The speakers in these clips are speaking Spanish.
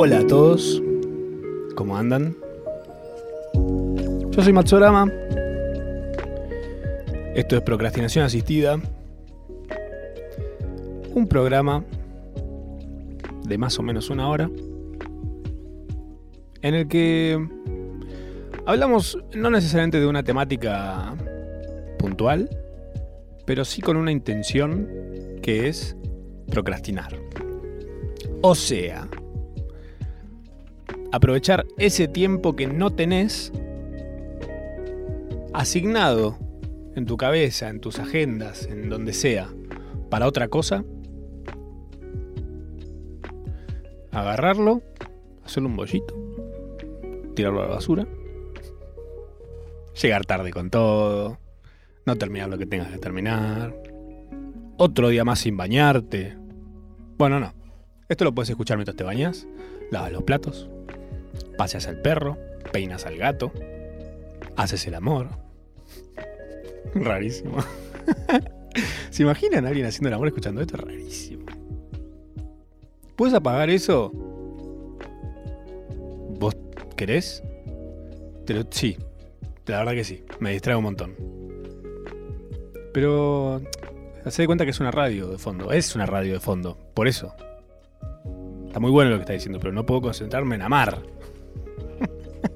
Hola a todos, ¿cómo andan? Yo soy Matsorama. Esto es Procrastinación Asistida. Un programa de más o menos una hora en el que hablamos no necesariamente de una temática puntual, pero sí con una intención que es procrastinar. O sea, aprovechar ese tiempo que no tenés asignado en tu cabeza, en tus agendas, en donde sea, para otra cosa, agarrarlo, hacerle un bollito, tirarlo a la basura, llegar tarde con todo, no terminar lo que tengas que terminar, otro día más sin bañarte. Bueno, no. Esto lo puedes escuchar mientras te bañas, lavas los platos, paseas al perro, peinas al gato, haces el amor. Rarísimo. ¿Se imaginan a alguien haciendo el amor escuchando esto? Rarísimo. ¿Puedes apagar eso? ¿Vos querés? Sí, la verdad que sí, me distrae un montón. Pero se da cuenta que es una radio de fondo, es una radio de fondo, por eso. Está muy bueno lo que está diciendo, pero no puedo concentrarme en amar.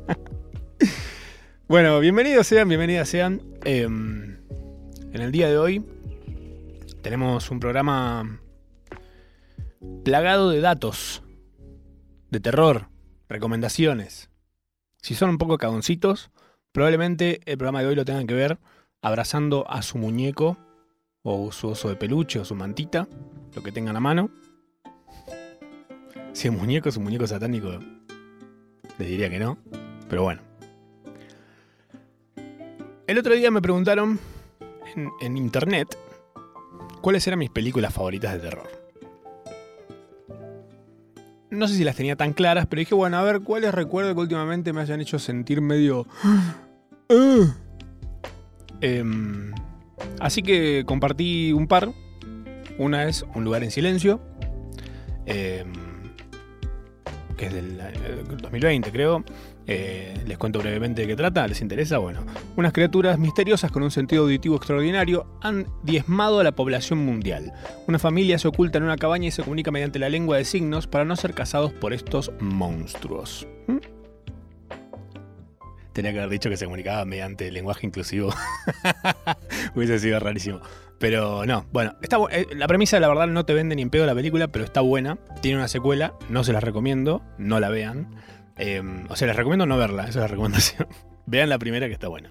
bueno, bienvenidos sean, bienvenidas sean. Em, en el día de hoy tenemos un programa plagado de datos, de terror, recomendaciones. Si son un poco cagoncitos, probablemente el programa de hoy lo tengan que ver abrazando a su muñeco o su oso de peluche o su mantita, lo que tengan a mano. Si es muñeco, es un muñeco satánico, les diría que no, pero bueno. El otro día me preguntaron en, internet cuáles eran mis películas favoritas de terror no sé si las tenía tan claras, pero dije, bueno, a ver, ¿cuáles recuerdo que últimamente me hayan hecho sentir medio... Em, así que compartí un par. Una es Un lugar en silencio, em, que es del 2020 eh, creo. Eh, les cuento brevemente de qué trata, ¿les interesa? Bueno, unas criaturas misteriosas con un sentido auditivo extraordinario han diezmado a la población mundial. Una familia se oculta en una cabaña y se comunica mediante la lengua de signos para no ser cazados por estos monstruos. ¿Mm? Tenía que haber dicho que se comunicaba mediante lenguaje inclusivo. Hubiese sido rarísimo. Pero no, bueno, está, eh, la premisa la verdad no te vende ni en pedo la película, pero está buena. Tiene una secuela, no se las recomiendo, no la vean. Em, o sea, les recomiendo no verla, esa es la recomendación. Vean la primera que está buena.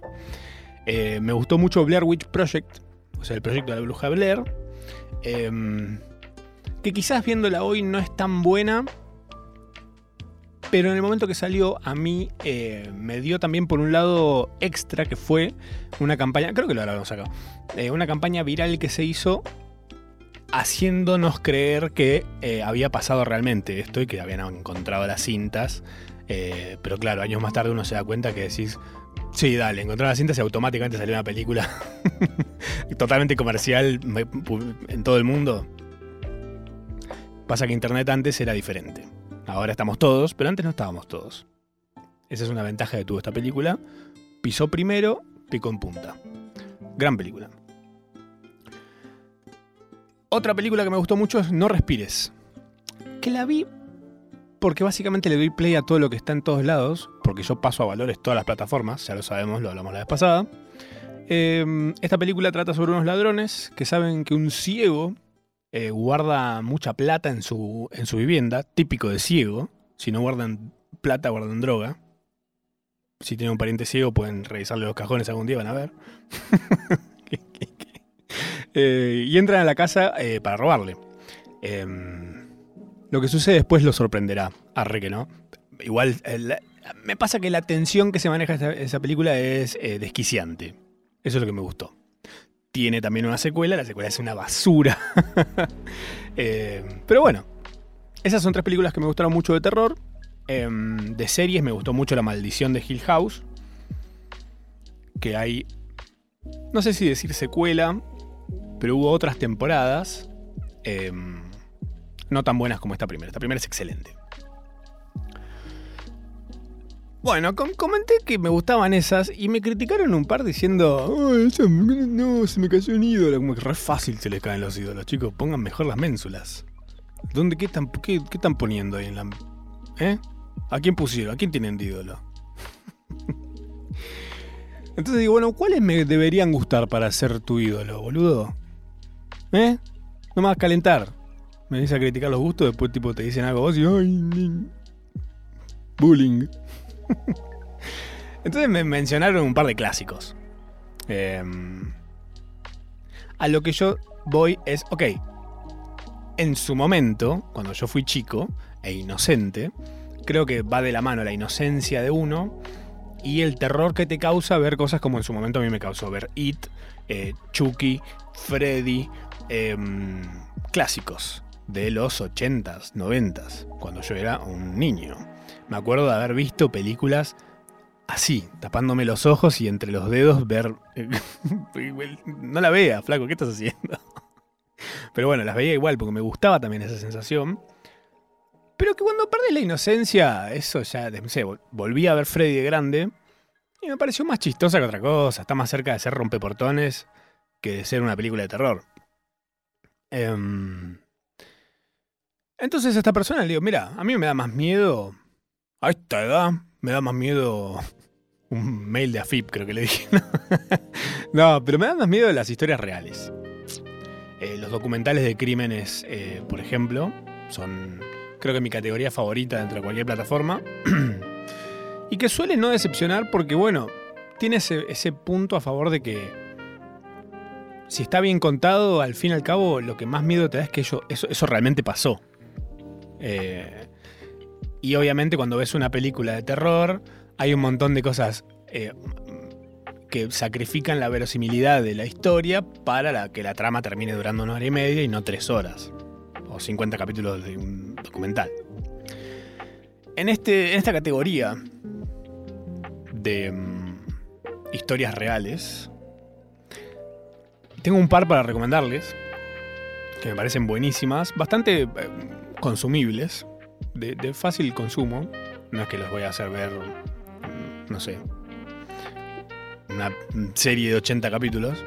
Eh, me gustó mucho Blair Witch Project, o sea, el proyecto de la bruja Blair. Em, que quizás viéndola hoy no es tan buena, pero en el momento que salió a mí eh, me dio también por un lado extra que fue una campaña, creo que lo habremos sacado, eh, una campaña viral que se hizo haciéndonos creer que había pasado realmente esto y que habían encontrado las cintas eh, pero claro, años más tarde uno se da cuenta que decís, sí, dale, encontrar la cinta y automáticamente salió una película totalmente comercial en todo el mundo. Pasa que Internet antes era diferente. Ahora estamos todos, pero antes no estábamos todos. Esa es una ventaja que tuvo esta película. Pisó primero, picó en punta. Gran película. Otra película que me gustó mucho es No Respires. Que la vi porque básicamente le doy play a todo lo que está en todos lados, porque yo paso a valores todas las plataformas, ya lo sabemos, lo hablamos la vez pasada. Em, esta película trata sobre unos ladrones que saben que un ciego eh, guarda mucha plata en su, en su vivienda, típico de ciego. Si no guardan plata, guardan droga. Si tienen un pariente ciego, pueden revisarle los cajones algún día, van a ver. Eh, y entran a la casa eh, para robarle. Em, lo que sucede después lo sorprenderá. Arre que no. Igual, me pasa que la tensión que se maneja en esa película es desquiciante. Eso es lo que me gustó. Tiene también una secuela, la secuela es una basura. Eh, pero bueno, esas son tres películas que me gustaron mucho de terror. Em, de series me gustó mucho La Maldición de Hill House. Que hay, no sé si decir secuela, pero hubo otras temporadas. Em, no tan buenas como esta primera. Esta primera es excelente. Bueno, comenté que me gustaban esas y me criticaron un par diciendo, no, se me cayó un ídolo. Como que re fácil se les caen los ídolos, chicos. Pongan mejor las ménsulas. ¿Dónde, qué están, qué, están poniendo ahí en la... ¿Eh? ¿A quién pusieron? ¿A quién tienen de ídolo? Entonces digo, bueno, ¿cuáles me deberían gustar para ser tu ídolo, boludo? ¿Eh? No me vas a calentar. Me dices a criticar los gustos, después tipo te dicen algo vos y ay, bullying. Entonces me mencionaron un par de clásicos. Em, a lo que yo voy es, ok, en su momento, cuando yo fui chico e inocente, creo que va de la mano la inocencia de uno y el terror que te causa ver cosas como en su momento a mí me causó ver It, eh, Chucky, Freddy, em, clásicos de los 80s, 90s, cuando yo era un niño. Me acuerdo de haber visto películas así, tapándome los ojos y entre los dedos ver... no la vea, flaco, ¿qué estás haciendo? Pero bueno, las veía igual porque me gustaba también esa sensación. Pero que cuando perdí la inocencia, eso ya, no sé, volví a ver Freddy de grande y me pareció más chistosa que otra cosa. Está más cerca de ser rompeportones que de ser una película de terror. Em, entonces a esta persona le digo, mira, a mí me da más miedo a esta edad me da más miedo un mail de AFIP, creo que le dije. no, pero me da más miedo las historias reales. Eh, los documentales de crímenes, eh, por ejemplo, son creo que mi categoría favorita dentro de cualquier plataforma. y que suele no decepcionar porque, bueno, tiene ese, punto a favor de que si está bien contado, al fin y al cabo, lo que más miedo te da es que eso, eso realmente pasó. Eh, y obviamente cuando ves una película de terror, hay un montón de cosas eh, que sacrifican la verosimilidad de la historia para que la trama termine durando una hora y media y no tres horas. O 50 capítulos de un documental. En, este, en esta categoría de mm, historias reales, tengo un par para recomendarles, que me parecen buenísimas, bastante eh, consumibles de, fácil consumo. No es que los voy a hacer ver, no sé, una serie de 80 capítulos.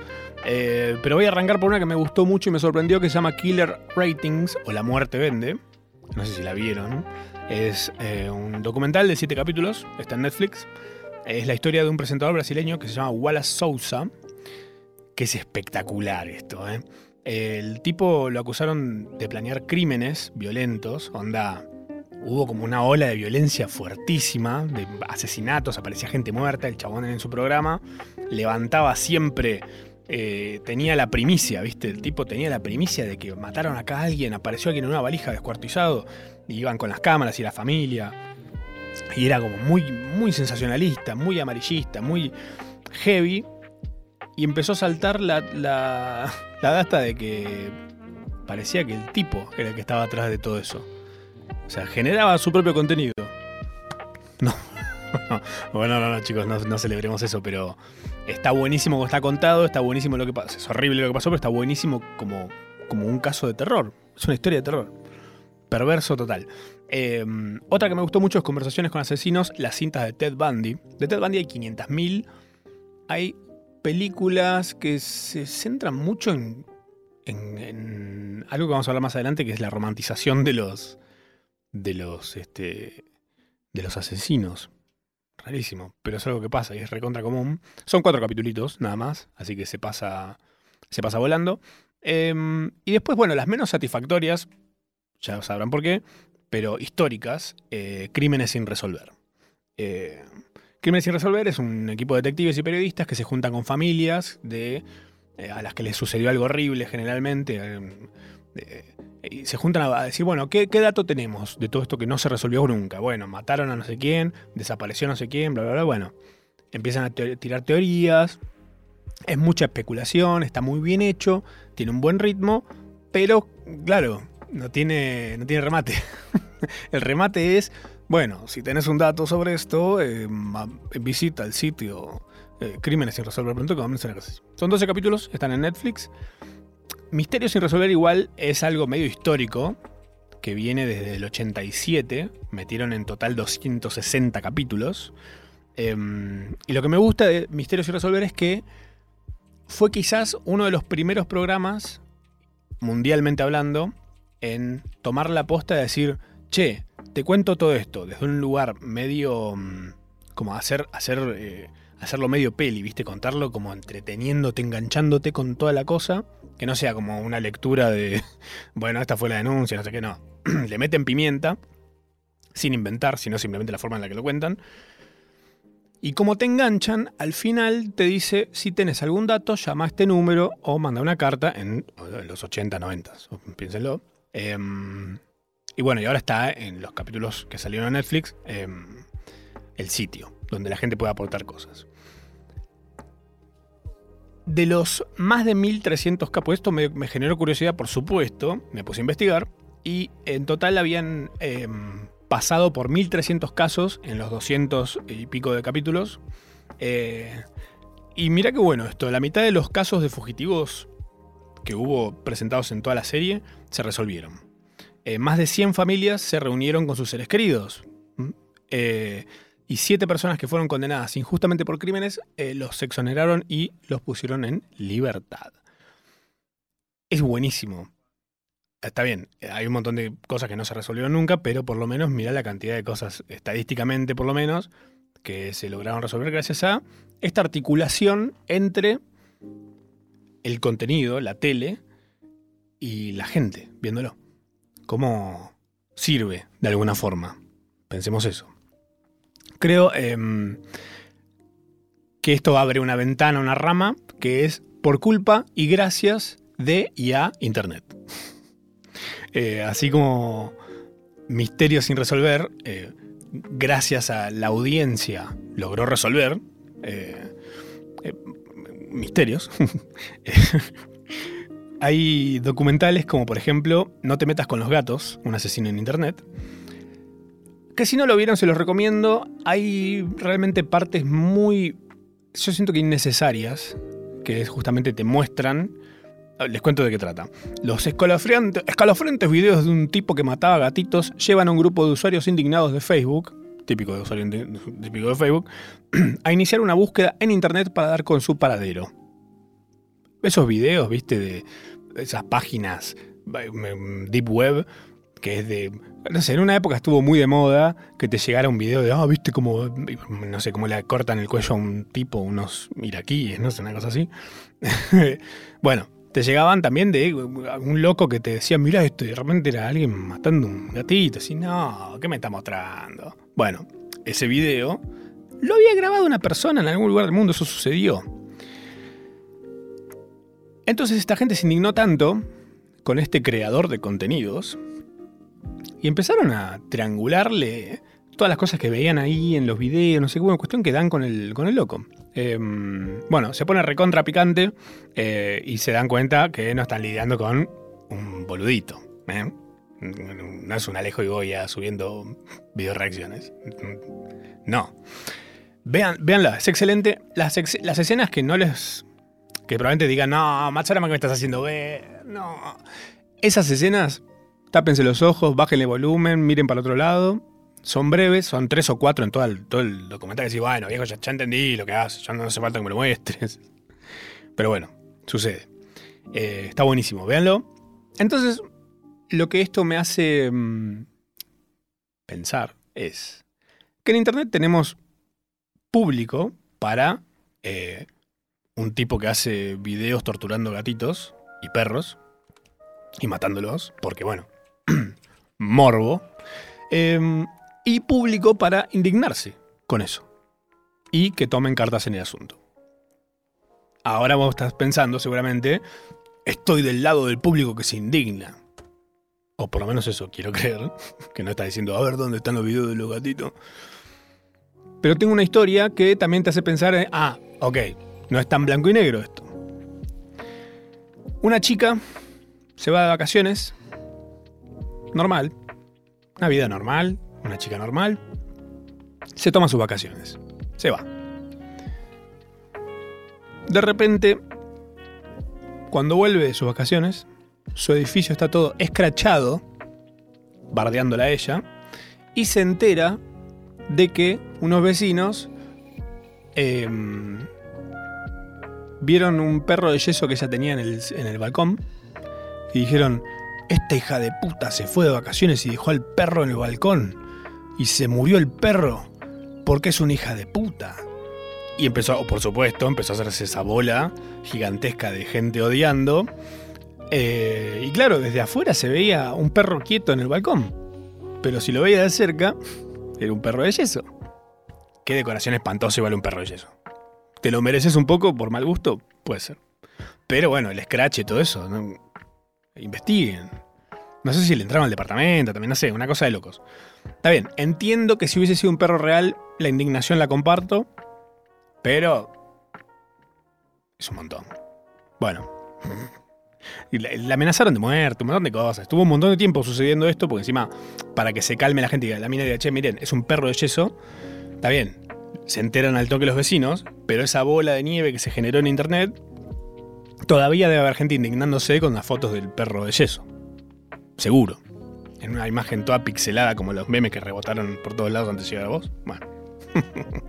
Eh, pero voy a arrancar por una que me gustó mucho y me sorprendió que se llama Killer Ratings o La Muerte Vende. No sé si la vieron. Es eh, un documental de 7 capítulos, está en Netflix. Es la historia de un presentador brasileño que se llama Wallace Sousa, que es espectacular esto. ¿eh? El tipo lo acusaron de planear crímenes violentos, onda hubo como una ola de violencia fuertísima, de asesinatos, aparecía gente muerta, el chabón en su programa levantaba siempre, eh, tenía la primicia, ¿viste? El tipo tenía la primicia de que mataron acá a alguien, apareció alguien en una valija descuartizado, y iban con las cámaras y la familia. Y era como muy, muy sensacionalista, muy amarillista, muy heavy. Y empezó a saltar la, la, la data de que parecía que el tipo era el que estaba atrás de todo eso. O sea, generaba su propio contenido. No. bueno, no, no, chicos, no, celebremos eso, pero está buenísimo como está contado, está buenísimo lo que pasa. Es horrible lo que pasó, pero está buenísimo como, como un caso de terror. Es una historia de terror. Perverso total. Em, otra que me gustó mucho es Conversaciones con Asesinos, las cintas de Ted Bundy. De Ted Bundy hay 500.000. Hay películas que se centran mucho en, en, algo que vamos a hablar más adelante, que es la romantización de los, de los, este, de los asesinos. Rarísimo, pero es algo que pasa y es recontra común. Son cuatro capítulos nada más, así que se pasa, se pasa volando. Em, y después, bueno, las menos satisfactorias, ya sabrán por qué, pero históricas, eh, Crímenes sin resolver. Eh, Crímenes sin resolver es un equipo de detectives y periodistas que se juntan con familias de, eh, a las que les sucedió algo horrible generalmente em, y se juntan a decir, bueno, ¿qué, dato tenemos de todo esto que no se resolvió nunca? Bueno, mataron a no sé quién, desapareció no sé quién, bla, bla, bla. Bueno, empiezan a tirar teorías, es mucha especulación, está muy bien hecho, tiene un buen ritmo, pero claro, no tiene, no tiene remate. el remate es, bueno, si tenés un dato sobre esto, eh, visita el sitio eh, Crímenes sin resolver pronto, que Son 12 capítulos, están en Netflix. Misterio sin resolver igual es algo medio histórico, que viene desde el 87. Metieron en total 260 capítulos. Em, y lo que me gusta de Misterios y Resolver es que fue quizás uno de los primeros programas, mundialmente hablando, en tomar la posta de decir, che, te cuento todo esto desde un lugar medio mm, como hacer, hacer, eh, hacerlo medio peli, ¿viste? Contarlo como entreteniéndote, enganchándote con toda la cosa, que no sea como una lectura de, bueno, esta fue la denuncia, no sé qué, no. Le meten pimienta, sin inventar, sino simplemente la forma en la que lo cuentan. Y como te enganchan, al final te dice, si tenés algún dato, llama a este número o manda una carta en, los 80, 90, piénsenlo. Em, y bueno, y ahora está en los capítulos que salieron en Netflix, em, el sitio, donde la gente puede aportar cosas. De los más de 1300 capos, esto me, generó curiosidad, por supuesto, me puse a investigar, y en total habían em, pasado por 1300 casos en los 200 y pico de capítulos. Eh, y mira qué bueno esto, la mitad de los casos de fugitivos que hubo presentados en toda la serie se resolvieron. Eh, más de 100 familias se reunieron con sus seres queridos. Eh, y 7 personas que fueron condenadas injustamente por crímenes los exoneraron y los pusieron en libertad. Es buenísimo está bien, hay un montón de cosas que no se resolvieron nunca, pero por lo menos mira la cantidad de cosas, estadísticamente por lo menos, que se lograron resolver gracias a esta articulación entre el contenido, la tele, y la gente viéndolo. ¿Cómo sirve de alguna forma? Pensemos eso. Creo em, que esto abre una ventana, una rama, que es por culpa y gracias de y a Internet. Eh, así como Misterios sin resolver, eh, gracias a la audiencia logró resolver eh, misterios. Hay documentales como por ejemplo No te metas con los gatos, un asesino en internet. Que si no lo vieron se los recomiendo. Hay realmente partes muy, yo siento que innecesarias, que justamente te muestran les cuento de qué trata. Los escalofriantes, videos de un tipo que mataba gatitos llevan a un grupo de usuarios indignados de Facebook, típico de usuario típico de Facebook, a iniciar una búsqueda en internet para dar con su paradero. Esos videos, viste, de esas páginas deep web, que es de. No sé, en una época estuvo muy de moda que te llegara un video de, ah, viste como, no sé, cómo le cortan el cuello a un tipo, unos iraquíes, no sé, una cosa así. bueno, te llegaban también de un loco que te decía, mira esto, y de repente era alguien matando un gatito, así, no, ¿qué me está mostrando? Bueno, ese video lo había grabado una persona en algún lugar del mundo, eso sucedió. Entonces esta gente se indignó tanto con este creador de contenidos y empezaron a triangularle todas las cosas que veían ahí en los videos, no sé qué, cuestión que dan con el, con el loco. Em, bueno, se pone recontra picante eh, y se dan cuenta que no están lidiando con un boludito. ¿eh? No es un Alejo y Goya subiendo video reacciones. No. Vean, véanla, es excelente. Las, escenas que no les. que probablemente digan, no, Machorama, ¿qué me estás haciendo ver? No. Esas escenas, tápense los ojos, bájenle volumen, miren para el otro lado son breves, son tres o cuatro en todo el, todo el documental. Que bueno, viejo, ya, entendí lo que haces, ya no hace falta que me lo muestres. Pero bueno, sucede. Eh, está buenísimo, véanlo. Entonces, lo que esto me hace mm, pensar es que en Internet tenemos público para eh, un tipo que hace videos torturando gatitos y perros y matándolos, porque bueno, morbo. Em, y público para indignarse con eso y que tomen cartas en el asunto. Ahora vos estás pensando seguramente, estoy del lado del público que se indigna. O por lo menos eso quiero creer, que no está diciendo, a ver dónde están los videos de los gatitos. Pero tengo una historia que también te hace pensar, en, ah, ok, no es tan blanco y negro esto. Una chica se va de vacaciones, normal, una vida normal, una chica normal, se toma sus vacaciones, se va. De repente, cuando vuelve de sus vacaciones, su edificio está todo escrachado bardeándola a ella, y se entera de que unos vecinos em, vieron un perro de yeso que ella tenía en el, en el balcón y dijeron, esta hija de puta se fue de vacaciones y dejó al perro en el balcón y se murió el perro porque es una hija de puta. Y empezó, por supuesto, empezó a hacerse esa bola gigantesca de gente odiando. Eh, y claro, desde afuera se veía un perro quieto en el balcón. Pero si lo veía de cerca, era un perro de yeso. Qué decoración espantosa igual un perro de yeso. ¿Te lo mereces un poco por mal gusto? Puede ser. Pero bueno, el scratch y todo eso, investiguen. No sé si le entraron al departamento, también no sé, una cosa de locos. Está bien, entiendo que si hubiese sido un perro real, la indignación la comparto, pero es un montón. Bueno. La, amenazaron de muerte, un montón de cosas. Estuvo un montón de tiempo sucediendo esto, porque encima, para que se calme la gente y la mina diga, che, miren, es un perro de yeso. Está bien, se enteran al toque los vecinos, pero esa bola de nieve que se generó en internet, todavía debe haber gente indignándose con las fotos del perro de yeso. Seguro. En una imagen toda pixelada como los memes que rebotaron por todos lados antes de llegar a vos. Bueno.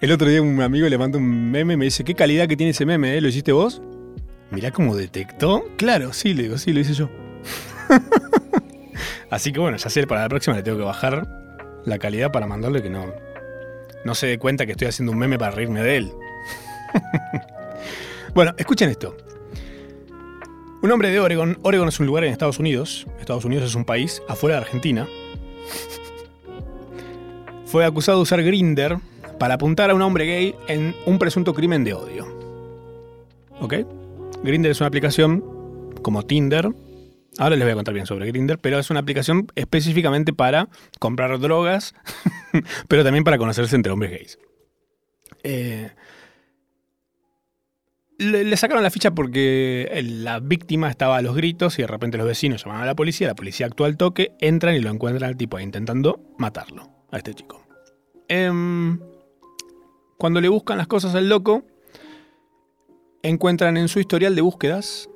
El otro día un amigo le manda un meme y me dice, ¿qué calidad que tiene ese meme? Eh? ¿Lo hiciste vos? Mirá cómo detectó. Claro, sí, le digo, sí, lo hice yo. Así que bueno, ya sé, para la próxima le tengo que bajar la calidad para mandarle que no, no se dé cuenta que estoy haciendo un meme para reírme de él. bueno, escuchen esto. Un hombre de Oregon. Oregon es un lugar en Estados Unidos. Estados Unidos es un país afuera de Argentina. Fue acusado de usar Grinder para apuntar a un hombre gay en un presunto crimen de odio. ¿Ok? Grinder es una aplicación como Tinder. Ahora les voy a contar bien sobre Grinder, pero es una aplicación específicamente para comprar drogas, pero también para conocerse entre hombres gays. Eh, le, sacaron la ficha porque la víctima estaba a los gritos y de repente los vecinos llaman a la policía, la policía actúa al toque, entran y lo encuentran al tipo intentando matarlo, a este chico. Em, cuando le buscan las cosas al loco, encuentran en su historial de búsquedas,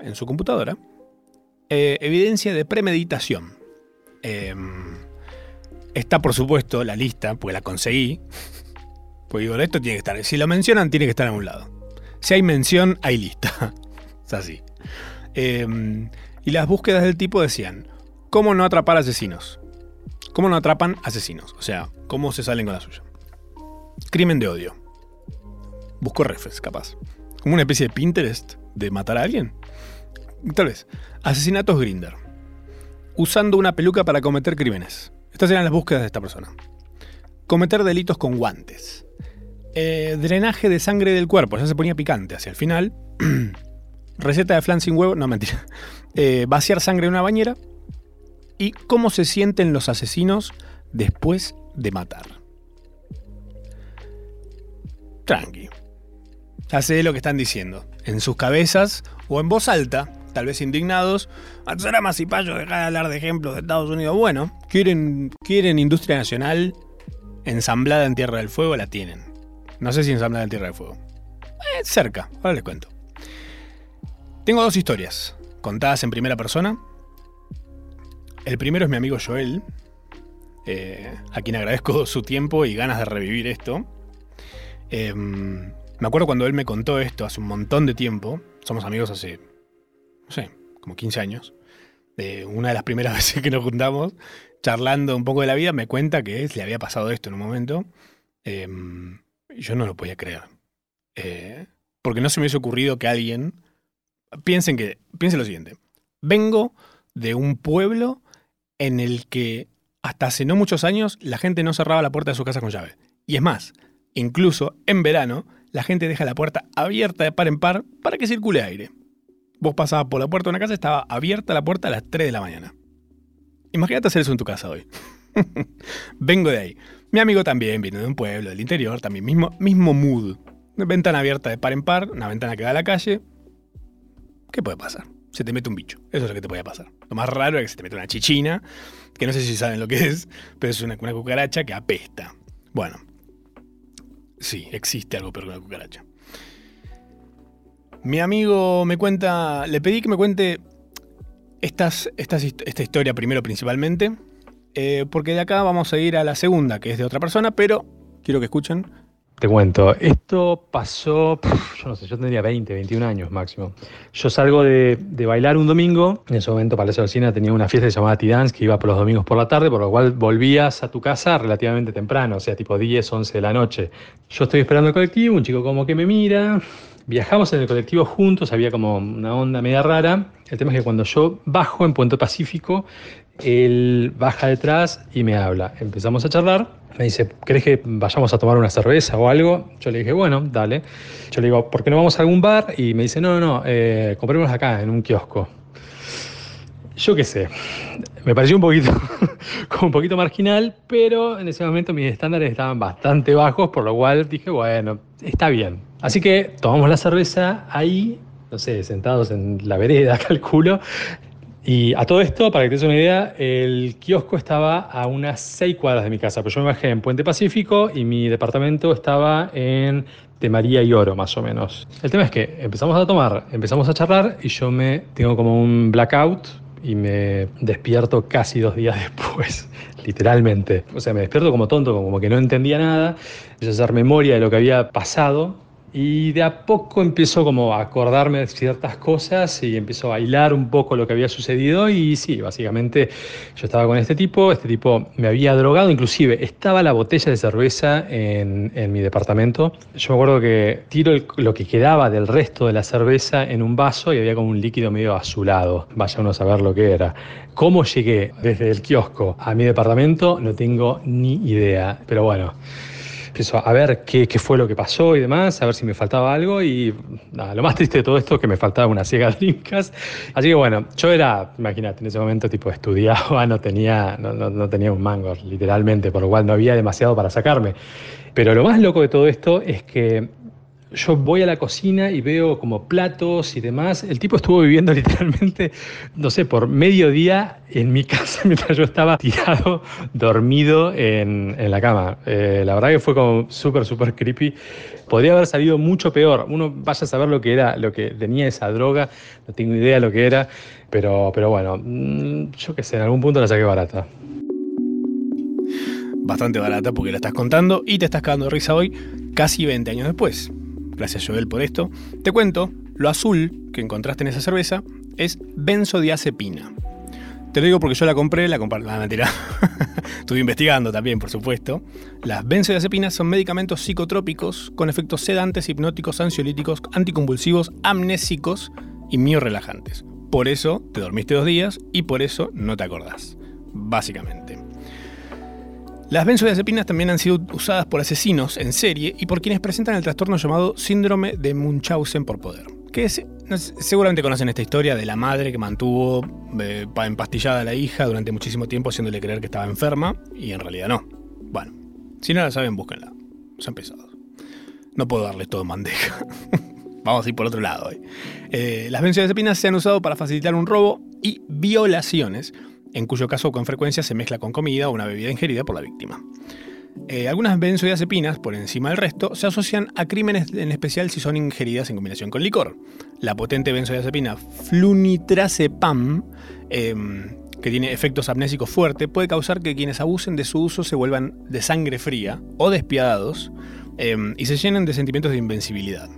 en su computadora, eh, evidencia de premeditación. Em, está por supuesto la lista, porque la conseguí. Pues digo, esto tiene que estar. Si lo mencionan, tiene que estar a un lado. Si hay mención, hay lista. es así. Em, y las búsquedas del tipo decían, ¿cómo no atrapar asesinos? ¿Cómo no atrapan asesinos? O sea, ¿cómo se salen con la suya? Crimen de odio. Busco refes, capaz. Como una especie de Pinterest de matar a alguien. Tal vez. Asesinatos Grinder. Usando una peluca para cometer crímenes. Estas eran las búsquedas de esta persona. Cometer delitos con guantes. Eh, drenaje de sangre del cuerpo, ya se ponía picante hacia el final. Receta de flan sin huevo, no mentira. Eh, vaciar sangre en una bañera. Y cómo se sienten los asesinos después de matar. Tranqui. Ya sé lo que están diciendo. En sus cabezas o en voz alta, tal vez indignados. más y Payo, deja de hablar de ejemplos de Estados Unidos. Bueno, quieren, quieren industria nacional ensamblada en Tierra del Fuego, la tienen. No sé si en Tierra del Fuego. Eh, cerca, ahora les cuento. Tengo dos historias, contadas en primera persona. El primero es mi amigo Joel, eh, a quien agradezco su tiempo y ganas de revivir esto. Em, me acuerdo cuando él me contó esto hace un montón de tiempo. Somos amigos hace, no sé, como 15 años. una de las primeras veces que nos juntamos, charlando un poco de la vida, me cuenta que le había pasado esto en un momento. Em, yo no lo podía creer. Eh, porque no se me hubiese ocurrido que alguien. Piensen que. Piensen lo siguiente. Vengo de un pueblo en el que hasta hace no muchos años la gente no cerraba la puerta de su casa con llave. Y es más, incluso en verano, la gente deja la puerta abierta de par en par para que circule aire. Vos pasabas por la puerta de una casa, estaba abierta la puerta a las 3 de la mañana. Imagínate hacer eso en tu casa hoy. Vengo de ahí. Mi amigo también viene de un pueblo del interior, también mismo, mismo mood. Ventana abierta de par en par, una ventana que da a la calle. ¿Qué puede pasar? Se te mete un bicho. Eso es lo que te puede pasar. Lo más raro es que se te mete una chichina, que no sé si saben lo que es, pero es una, cucaracha que apesta. Bueno, sí, existe algo peor que una cucaracha. Mi amigo me cuenta, le pedí que me cuente esta historia primero principalmente, eh, porque de acá vamos a ir a la segunda, que es de otra persona, pero quiero que escuchen te cuento, esto pasó, yo no sé, yo tendría 20, 21 años máximo. Yo salgo de, bailar un domingo, en ese momento Palacio Alcina tenía una fiesta llamada T-Dance que iba por los domingos por la tarde, por lo cual volvías a tu casa relativamente temprano, o sea, tipo 10, 11 de la noche. Yo estoy esperando el colectivo, un chico como que me mira, viajamos en el colectivo juntos, había como una onda media rara. El tema es que cuando yo bajo en Puente Pacífico, él baja detrás y me habla. Empezamos a charlar me dice, ¿crees que vayamos a tomar una cerveza o algo? Yo le dije, bueno, dale. Yo le digo, ¿por qué no vamos a algún bar? Y me dice, no, no, no, eh, compremos acá, en un kiosco. Yo qué sé, me pareció un poquito, como un poquito marginal, pero en ese momento mis estándares estaban bastante bajos, por lo cual dije, bueno, está bien. Así que tomamos la cerveza ahí, no sé, sentados en la vereda, calculo, y a todo esto, para que te des una idea, el kiosco estaba a unas seis cuadras de mi casa, pero yo me bajé en Puente Pacífico y mi departamento estaba en de María y Oro, más o menos. El tema es que empezamos a tomar, empezamos a charlar y yo me tengo como un blackout y me despierto casi dos días después, literalmente. O sea, me despierto como tonto, como que no entendía nada, empiezo hacer memoria de lo que había pasado y de a poco empiezo como a acordarme de ciertas cosas y empiezo a bailar un poco lo que había sucedido y sí, básicamente yo estaba con este tipo, este tipo me había drogado, inclusive estaba la botella de cerveza en, en mi departamento. Yo me acuerdo que tiro lo que quedaba del resto de la cerveza en un vaso y había como un líquido medio azulado. Vaya uno a saber lo que era. ¿Cómo llegué desde el kiosco a mi departamento? No tengo ni idea, pero bueno empiezo a ver qué, fue lo que pasó y demás, a ver si me faltaba algo y lo más triste de todo esto es que me faltaba una ciega Dreamcast. Así que bueno, yo era, imagínate, en ese momento tipo estudiaba, no tenía, no tenía un mango, literalmente, por lo cual no había demasiado para sacarme. Pero lo más loco de todo esto es que yo voy a la cocina y veo como platos y demás. El tipo estuvo viviendo literalmente, no sé, por medio día en mi casa mientras yo estaba tirado, dormido en, la cama. Eh, la verdad que fue como súper, súper creepy. Podría haber salido mucho peor. Uno vaya a saber lo que era, lo que tenía esa droga. No tengo idea de lo que era. Pero, pero bueno, mm, yo qué sé, en algún punto la saqué barata. Bastante barata porque la estás contando y te estás cagando de risa hoy, casi 20 años después. Gracias Joel por esto. Te cuento, lo azul que encontraste en esa cerveza es benzodiazepina. Te lo digo porque yo la compré, la compré, la mentira. Estuve investigando también, por supuesto. Las benzodiazepinas son medicamentos psicotrópicos con efectos sedantes, hipnóticos, ansiolíticos, anticonvulsivos, amnésicos y relajantes. Por eso te dormiste dos días y por eso no te acordás. Básicamente. Las benzodiazepinas también han sido usadas por asesinos en serie y por quienes presentan el trastorno llamado síndrome de Munchausen por poder. Que seguramente conocen esta historia de la madre que mantuvo eh, empastillada a la hija durante muchísimo tiempo haciéndole creer que estaba enferma y en realidad no. Bueno, si no la saben, búsquenla. Son pesados. No puedo darles todo en bandeja. Vamos a ir por otro lado hoy. Eh, las benzodiazepinas se han usado para facilitar un robo y violaciones en cuyo caso con frecuencia se mezcla con comida o una bebida ingerida por la víctima. Eh, algunas benzodiazepinas, por encima del resto, se asocian a crímenes en especial si son ingeridas en combinación con licor. La potente benzodiazepina flunitrazepam, em, que tiene efectos amnésicos fuertes, puede causar que quienes abusen de su uso se vuelvan de sangre fría o despiadados em, y se llenen de sentimientos de invencibilidad.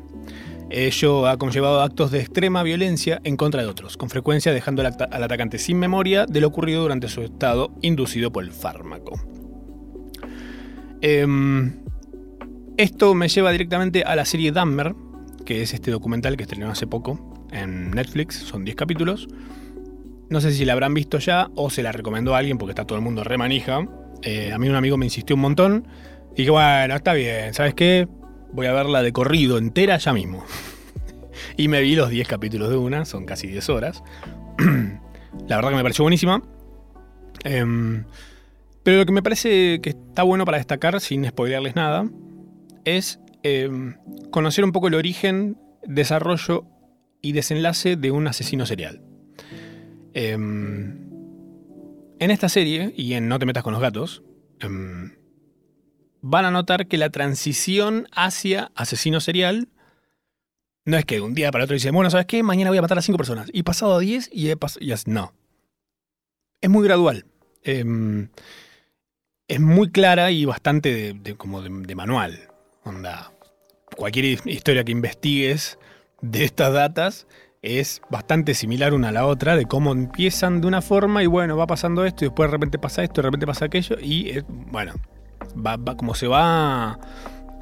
Ello ha conllevado actos de extrema violencia en contra de otros, con frecuencia dejando al, atacante sin memoria de lo ocurrido durante su estado inducido por el fármaco. Em, esto me lleva directamente a la serie Dahmer, que es este documental que estrenó hace poco en Netflix, son 10 capítulos. No sé si la habrán visto ya o se la recomendó a alguien porque está todo el mundo remanija. Eh, a mí un amigo me insistió un montón. Y dije, bueno, está bien, ¿sabes qué? Voy a verla de corrido entera ya mismo. y me vi los 10 capítulos de una, son casi 10 horas. la verdad que me pareció buenísima. Em, pero lo que me parece que está bueno para destacar, sin spoilearles nada, es em, conocer un poco el origen, desarrollo y desenlace de un asesino serial. Em, en esta serie, y en No te metas con los gatos, van a notar que la transición hacia asesino serial No es que un día para otro dice, bueno, ¿sabes qué? Mañana voy a matar a cinco personas. Y pasado a 10 y he pasado. No. Es muy gradual. Em, es muy clara y bastante de, como de, manual. Onda. Cualquier historia que investigues de estas datas es bastante similar una a la otra, de cómo empiezan de una forma y bueno, va pasando esto y después de repente pasa esto, de repente pasa aquello y bueno, va, como se va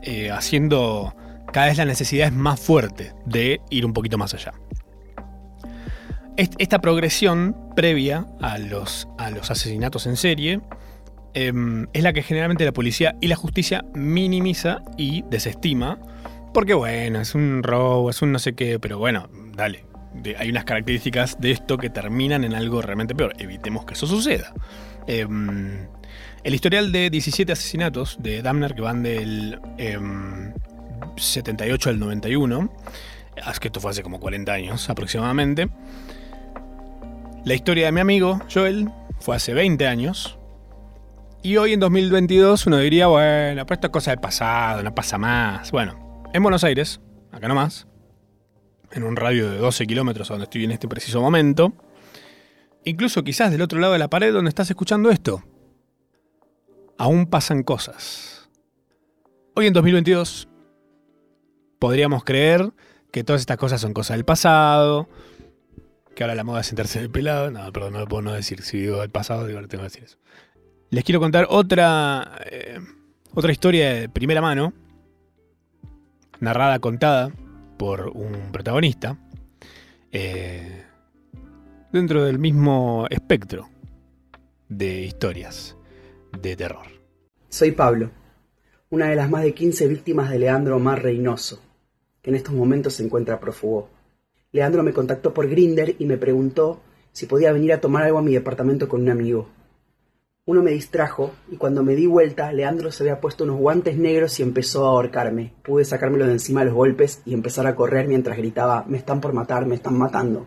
eh, haciendo cada vez la necesidad es más fuerte de ir un poquito más allá. Esta progresión previa a los, a los asesinatos en serie em, es la que generalmente la policía y la justicia minimiza y desestima. Porque bueno, es un robo, es un no sé qué, pero bueno, dale. hay unas características de esto que terminan en algo realmente peor. Evitemos que eso suceda. Em, el historial de 17 asesinatos de Damner que van del em, 78 al 91. Es que esto fue hace como 40 años aproximadamente. La historia de mi amigo Joel fue hace 20 años. Y hoy en 2022 uno diría, bueno, pero esto es cosa del pasado, no pasa más. Bueno, en Buenos Aires, acá nomás, en un radio de 12 kilómetros donde estoy en este preciso momento, incluso quizás del otro lado de la pared donde estás escuchando esto, aún pasan cosas. Hoy en 2022 podríamos creer que todas estas cosas son cosas del pasado, que ahora la moda es sentarse de pelado. No, perdón, no lo puedo no decir. Si digo del pasado, digo, tengo que decir eso. Les quiero contar otra, eh, otra historia de primera mano, narrada, contada por un protagonista, eh, dentro del mismo espectro de historias de terror. Soy Pablo, una de las más de 15 víctimas de Leandro Omar Reynoso que en estos momentos se encuentra prófugo. Leandro me contactó por Grinder y me preguntó si podía venir a tomar algo a mi departamento con un amigo. Uno me distrajo y cuando me di vuelta, Leandro se había puesto unos guantes negros y empezó a ahorcarme. Pude sacármelo de encima de los golpes y empezar a correr mientras gritaba, me están por matar, me están matando.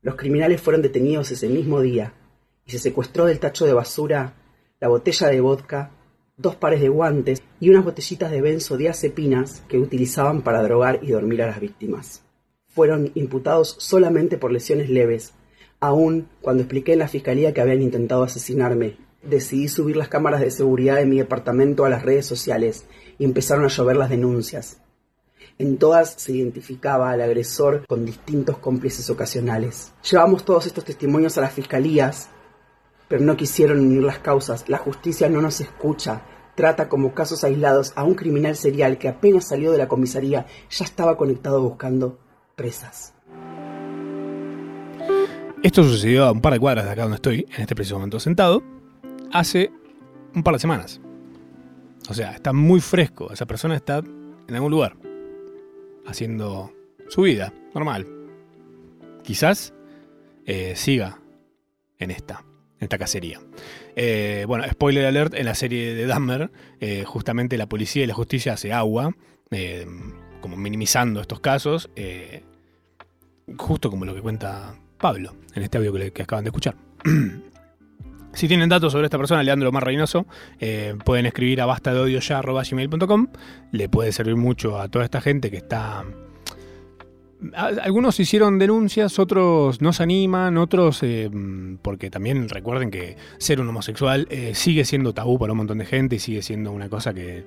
Los criminales fueron detenidos ese mismo día y se secuestró del tacho de basura la botella de vodka, dos pares de guantes y unas botellitas de benzodiazepinas que utilizaban para drogar y dormir a las víctimas. Fueron imputados solamente por lesiones leves. Aún cuando expliqué en la fiscalía que habían intentado asesinarme, decidí subir las cámaras de seguridad de mi departamento a las redes sociales y empezaron a llover las denuncias. En todas se identificaba al agresor con distintos cómplices ocasionales. Llevamos todos estos testimonios a las fiscalías pero no quisieron unir las causas. La justicia no nos escucha. Trata como casos aislados a un criminal serial que apenas salió de la comisaría ya estaba conectado buscando presas. Esto sucedió a un par de cuadras de acá donde estoy, en este preciso momento sentado, hace un par de semanas. O sea, está muy fresco. Esa persona está en algún lugar, haciendo su vida normal. Quizás eh, siga en esta esta cacería. Eh, bueno, spoiler alert, en la serie de Dahmer, eh, justamente la policía y la justicia hace agua, eh, como minimizando estos casos, justo como lo que cuenta Pablo en este audio que, acaban de escuchar. si tienen datos sobre esta persona, Leandro Mar Reynoso, pueden escribir a basta de Le puede servir mucho a toda esta gente que está algunos hicieron denuncias, otros no se animan, otros eh, porque también recuerden que ser un homosexual eh, sigue siendo tabú para un montón de gente y sigue siendo una cosa que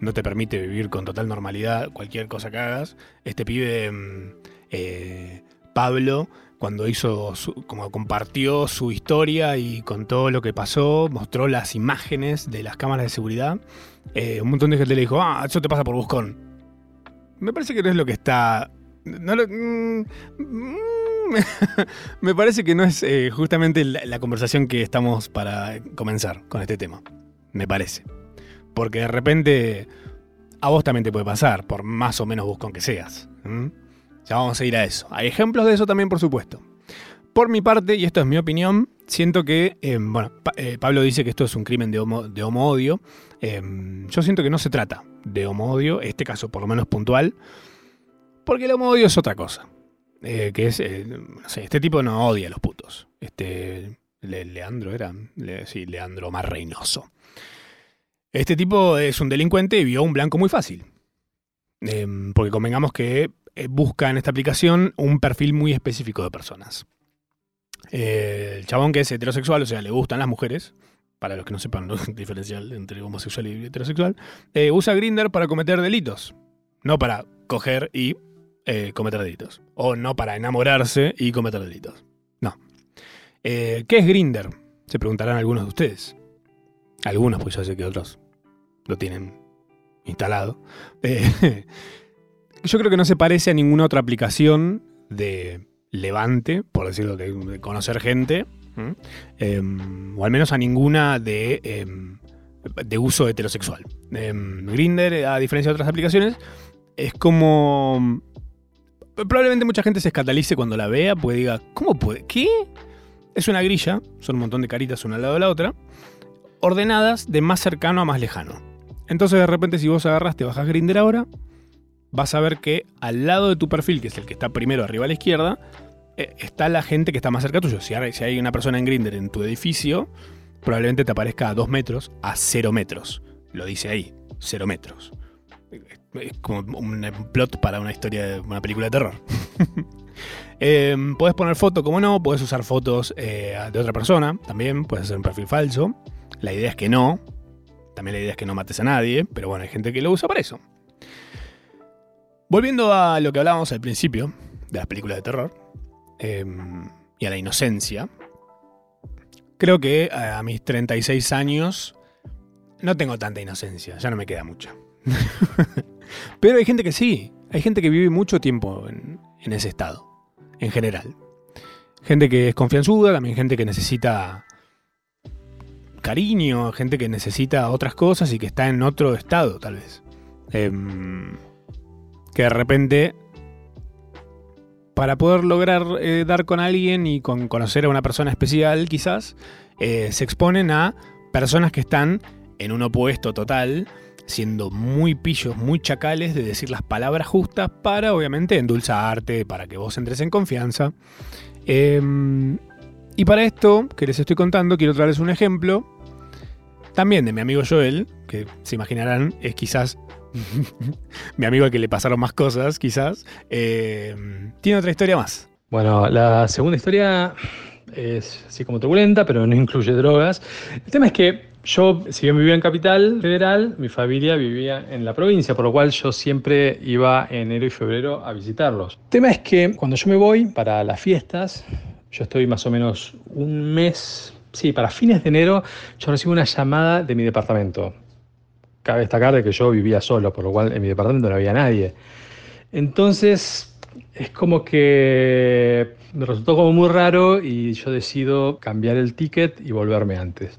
no te permite vivir con total normalidad cualquier cosa que hagas. Este pibe, mm, eh, Pablo, cuando hizo, como compartió su historia y con todo lo que pasó, mostró las imágenes de las cámaras de seguridad, un montón de gente le dijo, ah, eso te pasa por buscón. Me parece que no es lo que está Mm, mm, me parece que no es eh, justamente la, conversación que estamos para comenzar con este tema. Me parece. Porque de repente a vos también te puede pasar, por más o menos buscón que seas. Ya vamos a ir a eso. Hay ejemplos de eso también, por supuesto. Por mi parte, y esto es mi opinión, siento que, em, bueno, eh, Pablo dice que esto es un crimen de homo, de odio. Em, yo siento que no se trata de homo odio, este caso por lo menos puntual. Porque el homo odio es otra cosa. Eh, que es, eh, este tipo no odia a los putos. Este, Leandro era, sí, Leandro más Reynoso. Este tipo es un delincuente y vio un blanco muy fácil. Em, porque convengamos que eh, busca en esta aplicación un perfil muy específico de personas. El chabón que es heterosexual, o sea, le gustan las mujeres, para los que no sepan ¿no? diferencial entre homosexual y heterosexual, usa Grinder para cometer delitos, no para coger y eh, cometer delitos, o no para enamorarse y cometer delitos. No. Eh, ¿Qué es Grinder? Se preguntarán algunos de ustedes. Algunos, pues ya sé que otros lo tienen instalado. Eh, yo creo que no se parece a ninguna otra aplicación de levante, por decirlo, de, conocer gente. Em, o al menos a ninguna de, em, de uso heterosexual. Grinder, a diferencia de otras aplicaciones, es como... Probablemente mucha gente se escandalice cuando la vea, pues diga, ¿cómo puede? ¿Qué? Es una grilla, son un montón de caritas una al lado de la otra, ordenadas de más cercano a más lejano. Entonces de repente si vos agarras, te bajas Grinder ahora, vas a ver que al lado de tu perfil, que es el que está primero arriba a la izquierda, eh, está la gente que está más cerca tuyo. Si hay una persona en Grinder en tu edificio, probablemente te aparezca a 2 metros, a 0 metros. Lo dice ahí, 0 metros. Es como un plot para una historia de una película de terror. eh, podés poner foto, como no, podés usar fotos eh, de otra persona, también, puedes hacer un perfil falso. La idea es que no, también la idea es que no mates a nadie, pero bueno, hay gente que lo usa para eso. Volviendo a lo que hablábamos al principio de las películas de terror eh, y a la inocencia, creo que a mis 36 años no tengo tanta inocencia, ya no me queda mucha. Pero hay gente que sí, hay gente que vive mucho tiempo en, ese estado, en general. Gente que es confianzuda, también gente que necesita cariño, gente que necesita otras cosas y que está en otro estado, tal vez. Em, que de repente, para poder lograr eh, dar con alguien y con conocer a una persona especial, quizás, eh, se exponen a personas que están en un opuesto total, siendo muy pillos, muy chacales de decir las palabras justas para, obviamente, endulzarte, para que vos entres en confianza. Em, y para esto que les estoy contando, quiero traerles un ejemplo también de mi amigo Joel, que se imaginarán es quizás mi amigo al que le pasaron más cosas, quizás. Eh, tiene otra historia más. Bueno, la segunda historia es así como turbulenta, pero no incluye drogas. El tema es que yo, si bien vivía en Capital Federal, mi familia vivía en la provincia, por lo cual yo siempre iba enero y febrero a visitarlos. El tema es que cuando yo me voy para las fiestas, yo estoy más o menos un mes, sí, para fines de enero, yo recibo una llamada de mi departamento. Cabe destacar de que yo vivía solo, por lo cual en mi departamento no había nadie. Entonces, es como que me resultó como muy raro y yo decido cambiar el ticket y volverme antes.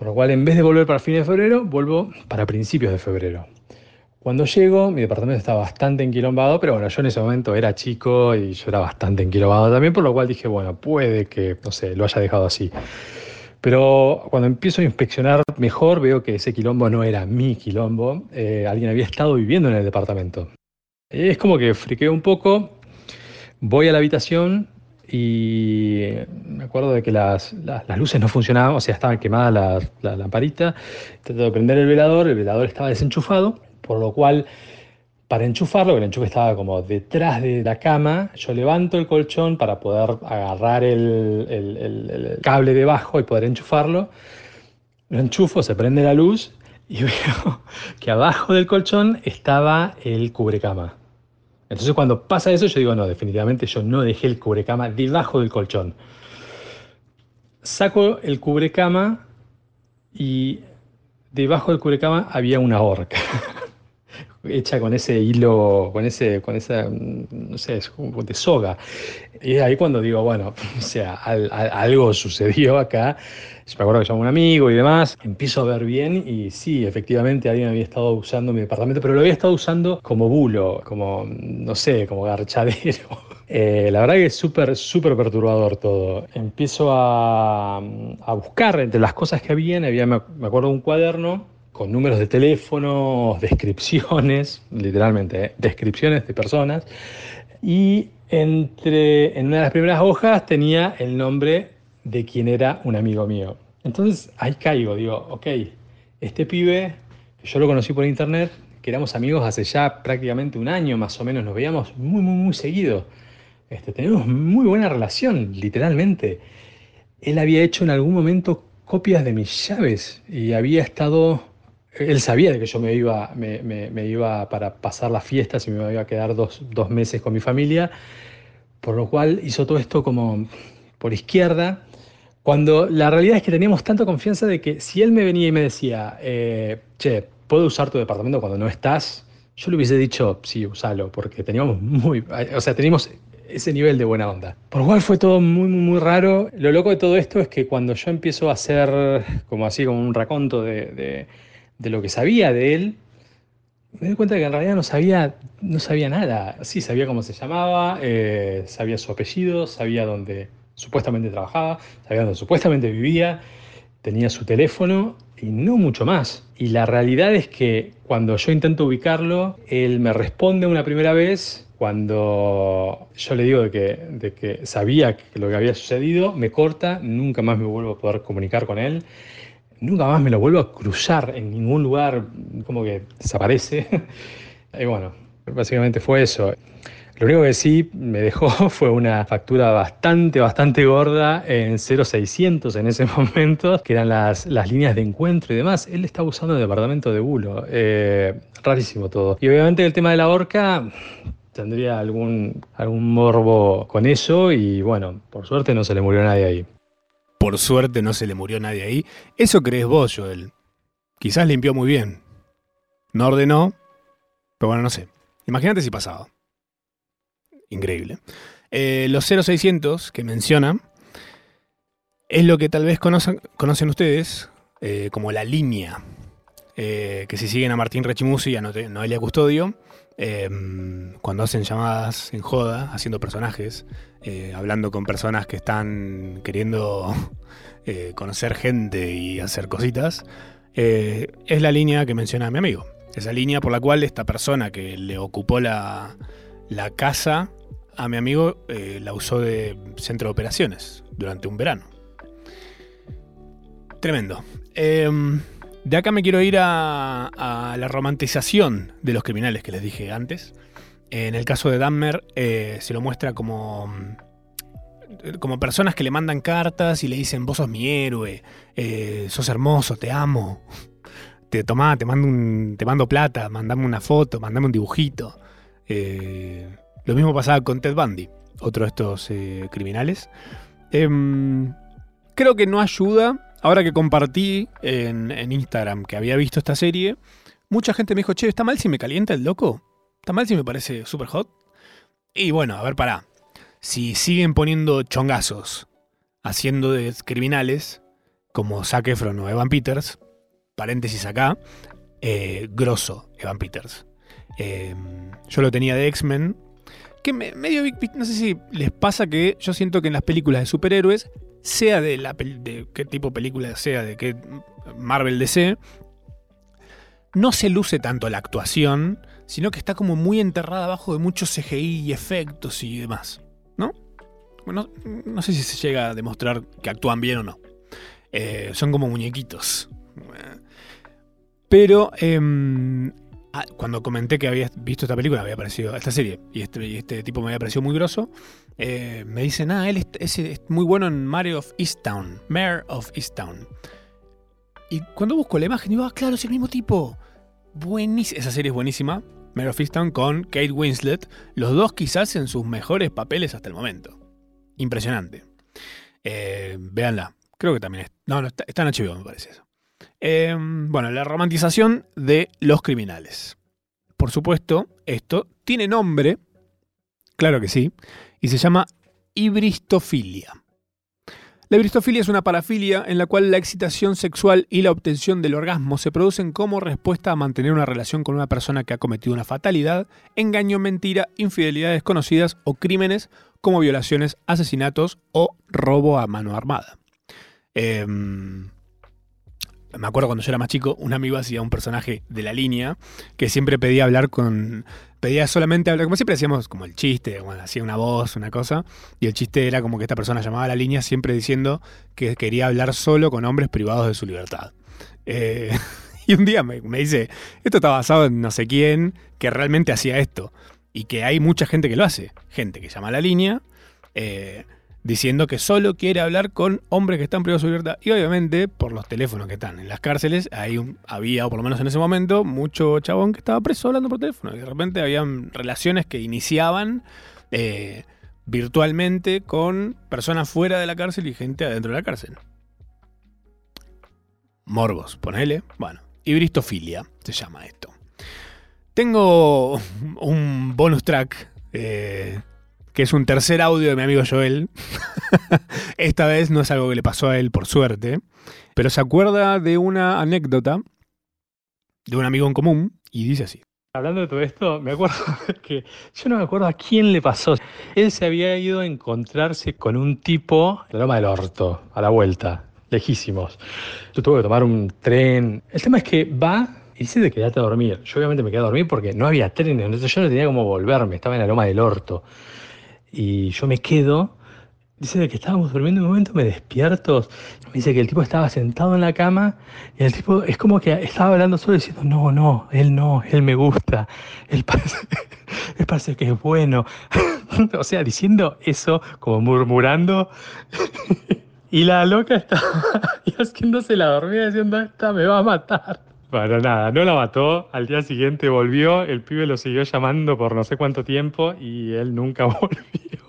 Por lo cual, en vez de volver para fines de febrero, vuelvo para principios de febrero. Cuando llego, mi departamento está bastante enquilombado, pero bueno, yo en ese momento era chico y yo era bastante enquilombado también, por lo cual dije, bueno, puede que, no sé, lo haya dejado así. Pero cuando empiezo a inspeccionar mejor, veo que ese quilombo no era mi quilombo, eh, alguien había estado viviendo en el departamento. Es como que friqueo un poco, voy a la habitación y me acuerdo de que las, las, luces no funcionaban, o sea, estaban quemadas las la lamparitas. Trato de prender el velador, el velador estaba desenchufado, por lo cual, para enchufarlo, el enchufe estaba como detrás de la cama, yo levanto el colchón para poder agarrar el, el, el, el cable debajo y poder enchufarlo. Lo enchufo, se prende la luz y veo que abajo del colchón estaba el cubrecama. Entonces cuando pasa eso yo digo, no, definitivamente yo no dejé el cubrecama debajo del colchón. Saco el cubrecama y debajo del cubrecama había una horca. hecha con ese hilo, con ese, con esa, no sé, de soga. Y es ahí cuando digo, bueno, o sea, al, al, algo sucedió acá. Yo me acuerdo que llamó un amigo y demás. Empiezo a ver bien y sí, efectivamente alguien había estado usando mi departamento, pero lo había estado usando como bulo, como, no sé, como garchadero. Eh, la verdad que es súper, súper perturbador todo. Empiezo a, a buscar entre las cosas que había, había, me acuerdo un cuaderno con números de teléfono, descripciones, literalmente, ¿eh? descripciones de personas. Y entre, en una de las primeras hojas tenía el nombre de quien era un amigo mío. Entonces ahí caigo, digo, ok, este pibe, yo lo conocí por internet, que éramos amigos hace ya prácticamente un año más o menos, nos veíamos muy, muy, muy seguido. Este, tenemos muy buena relación, literalmente. Él había hecho en algún momento copias de mis llaves y había estado, él sabía de que yo me iba, me, iba para pasar las fiestas y me iba a quedar dos, dos meses con mi familia, por lo cual hizo todo esto como por izquierda, cuando la realidad es que teníamos tanta confianza de que si él me venía y me decía, eh, che, ¿puedo usar tu departamento cuando no estás? Yo le hubiese dicho, sí, usalo, porque teníamos muy, o sea, teníamos ese nivel de buena onda. Por lo cual fue todo muy, muy, muy raro. Lo loco de todo esto es que cuando yo empiezo a hacer como así, como un raconto de, lo que sabía de él, me doy cuenta de que en realidad no sabía, no sabía nada. Sí, sabía cómo se llamaba, eh, sabía su apellido, sabía dónde supuestamente trabajaba, sabía dónde supuestamente vivía, tenía su teléfono y no mucho más. Y la realidad es que cuando yo intento ubicarlo, él me responde una primera vez, cuando yo le digo de que, de que sabía lo que había sucedido, me corta, nunca más me vuelvo a poder comunicar con él, nunca más me lo vuelvo a cruzar en ningún lugar, como que desaparece. y bueno, básicamente fue eso. Lo único que sí me dejó fue una factura bastante, bastante gorda en 0600 en ese momento, que eran las, las líneas de encuentro y demás. Él estaba usando el departamento de bulo. Eh, rarísimo todo. Y obviamente el tema de la horca tendría algún, algún morbo con eso y bueno, por suerte no se le murió nadie ahí. Por suerte no se le murió nadie ahí. Eso crees vos, Joel. Quizás limpió muy bien. No ordenó, pero bueno, no sé. Imagínate si pasaba. Increíble. Eh, los 0600 que menciona es lo que tal vez conocen, conocen ustedes eh, como la línea. Eh, que si siguen a Martín Rechimusi y a Noelia Custodio, em, cuando hacen llamadas en joda, haciendo personajes, hablando con personas que están queriendo conocer gente y hacer cositas, es la línea que menciona mi amigo. Esa línea por la cual esta persona que le ocupó la, casa a mi amigo eh, la usó de centro de operaciones durante un verano. Tremendo. De acá me quiero ir a, la romantización de los criminales que les dije antes. En el caso de Dahmer eh, se lo muestra como, como personas que le mandan cartas y le dicen, vos sos mi héroe, eh, sos hermoso, te amo, te tomá, te mando, un, te mando plata, mandame una foto, mandame un dibujito. Lo mismo pasaba con Ted Bundy, otro de estos eh, criminales. Em, creo que no ayuda. Ahora que compartí en, Instagram que había visto esta serie, mucha gente me dijo, che, ¿está mal si me calienta el loco? ¿Está mal si me parece super hot? Y bueno, a ver, pará. Si siguen poniendo chongazos haciendo de criminales, como Zac Efron o Evan Peters, paréntesis acá, eh, grosso Evan Peters. Em, yo lo tenía de X-Men, que medio no sé si les pasa que yo siento que en las películas de superhéroes, sea de la qué tipo de película sea, de qué Marvel DC, no se luce tanto la actuación, sino que está como muy enterrada abajo de muchos CGI y efectos y demás, ¿no? Bueno, no sé si se llega a demostrar que actúan bien o no. Eh, son como muñequitos. Pero em, Ah, cuando comenté que había visto esta película, había aparecido esta serie, y este, este tipo me había parecido muy grosso, eh, me dicen, ah, él es, muy bueno en Mario of Easttown, Mayor of Easttown. Y cuando busco la imagen, digo, ah, claro, es el mismo tipo. Buenísima. Esa serie es buenísima. Mayor of Easttown con Kate Winslet. Los dos quizás en sus mejores papeles hasta el momento. Impresionante. Eh, véanla. Creo que también es. No, no está, está en me parece eso. Em, bueno, la romantización de los criminales. Por supuesto, esto tiene nombre, claro que sí, y se llama ibristofilia. La ibristofilia es una parafilia en la cual la excitación sexual y la obtención del orgasmo se producen como respuesta a mantener una relación con una persona que ha cometido una fatalidad, engaño, mentira, infidelidades desconocidas o crímenes como violaciones, asesinatos o robo a mano armada. Eh, me acuerdo cuando yo era más chico, un amigo hacía un personaje de la línea que siempre pedía hablar con. Pedía solamente hablar, como siempre hacíamos como el chiste, hacía una voz, una cosa, y el chiste era como que esta persona llamaba a la línea siempre diciendo que quería hablar solo con hombres privados de su libertad. Eh, Y un día me, me dice, esto está basado en no sé quién que realmente hacía esto. Y que hay mucha gente que lo hace. Gente que llama a la línea eh, diciendo que solo quiere hablar con hombres que están privados de su libertad. Y obviamente, por los teléfonos que están en las cárceles, había, o por lo menos en ese momento, mucho chabón que estaba preso hablando por teléfono. Y de repente habían relaciones que iniciaban eh, virtualmente con personas fuera de la cárcel y gente adentro de la cárcel. Morbos, ponele. Bueno, hibristofilia se llama esto. Tengo un bonus track eh, que es un tercer audio de mi amigo Joel. Esta vez no es algo que le pasó a él por suerte, pero se acuerda de una anécdota de un amigo en común y dice así. Hablando de todo esto, me acuerdo que yo no me acuerdo a quién le pasó. Él se había ido a encontrarse con un tipo de Loma del Orto, a la vuelta, lejísimos. Yo tuve que tomar un tren. El tema es que va y dice de quedarte a dormir. Yo obviamente me quedé a dormir porque no había trenes, entonces yo no tenía cómo volverme, estaba en la Loma del Orto. Y yo me quedo. Dice que estábamos durmiendo en un momento, me despierto. Me dice que el tipo estaba sentado en la cama y el tipo es como que estaba hablando solo diciendo, no, no, él no, él me gusta, él parece, él parece que es bueno. o sea, diciendo eso, como murmurando. y la loca estaba y haciéndose la dormida diciendo, esta me va a matar. Bueno, nada, no la mató. Al día siguiente volvió, el pibe lo siguió llamando por no sé cuánto tiempo y él nunca volvió.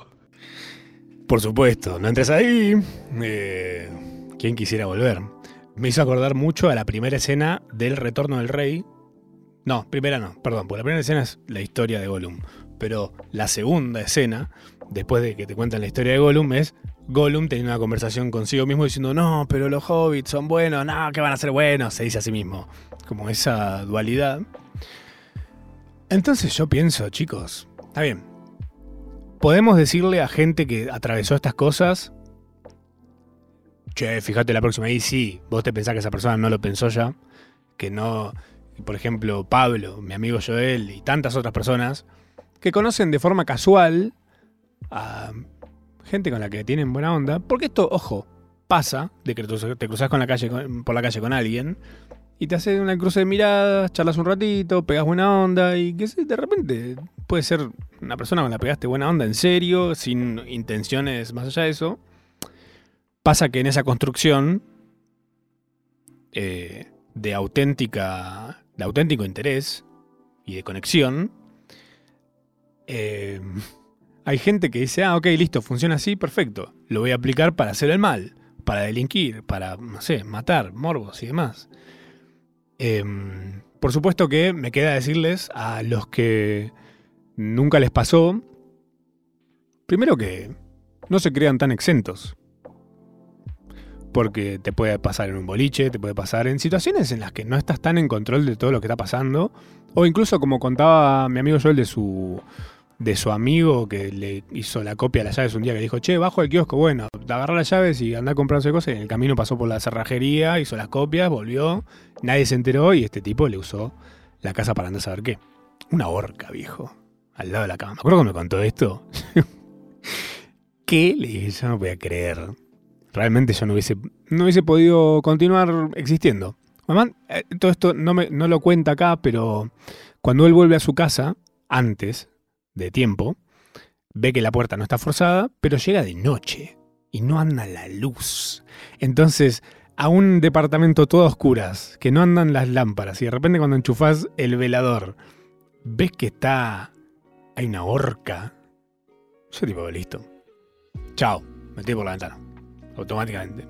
Por supuesto, no entres ahí. Eh, ¿Quién quisiera volver? Me hizo acordar mucho a la primera escena del Retorno del Rey. No, primera no, perdón, porque la primera escena es la historia de Gollum. Pero la segunda escena, después de que te cuentan la historia de Gollum, es Gollum teniendo una conversación consigo mismo diciendo, no, pero los hobbits son buenos, no, que van a ser buenos, se dice a sí mismo. Como esa dualidad. Entonces yo pienso, chicos, está bien, podemos decirle a gente que atravesó estas cosas, che, fíjate la próxima, y sí, vos te pensás que esa persona no lo pensó ya, que no, por ejemplo, Pablo, mi amigo Joel y tantas otras personas, que conocen de forma casual a gente con la que tienen buena onda, porque esto, ojo, pasa de que te cruzas con la calle, por la calle con alguien y te hace una cruce de miradas, charlas un ratito, pegas buena onda y que sé, de repente puede ser una persona con la pegaste buena onda en serio, sin intenciones más allá de eso. Pasa que en esa construcción eh, de auténtica, de auténtico interés y de conexión, eh, hay gente que dice, ah, ok, listo, funciona así, perfecto. Lo voy a aplicar para hacer el mal, para delinquir, para, no sé, matar, morbos y demás. Em, por supuesto que me queda decirles a los que nunca les pasó, primero que no se crean tan exentos. Porque te puede pasar en un boliche, te puede pasar en situaciones en las que no estás tan en control de todo lo que está pasando. O incluso como contaba mi amigo Joel de su, de su amigo que le hizo la copia de las llaves un día que dijo, che, bajo el kiosco, bueno, agarra las llaves y anda a comprarse cosas. Y en el camino pasó por la cerrajería, hizo las copias, volvió, nadie se enteró y este tipo le usó la casa para andar a saber qué. Una horca, viejo, al lado de la cama. Me acuerdo que me contó esto. ¿Qué? Le dije, yo no podía creer. Realmente yo no hubiese, no hubiese podido continuar existiendo. Mamá, eh, todo esto no, me, no lo cuenta acá, pero cuando él vuelve a su casa, antes de tiempo, ve que la puerta no está forzada, pero llega de noche y no anda la luz. Entonces, a un departamento todo a oscuras, que no andan las lámparas, y de repente cuando enchufás el velador, ves que está. hay una horca. Yo tipo, listo. Chao, metí por la ventana. Automáticamente.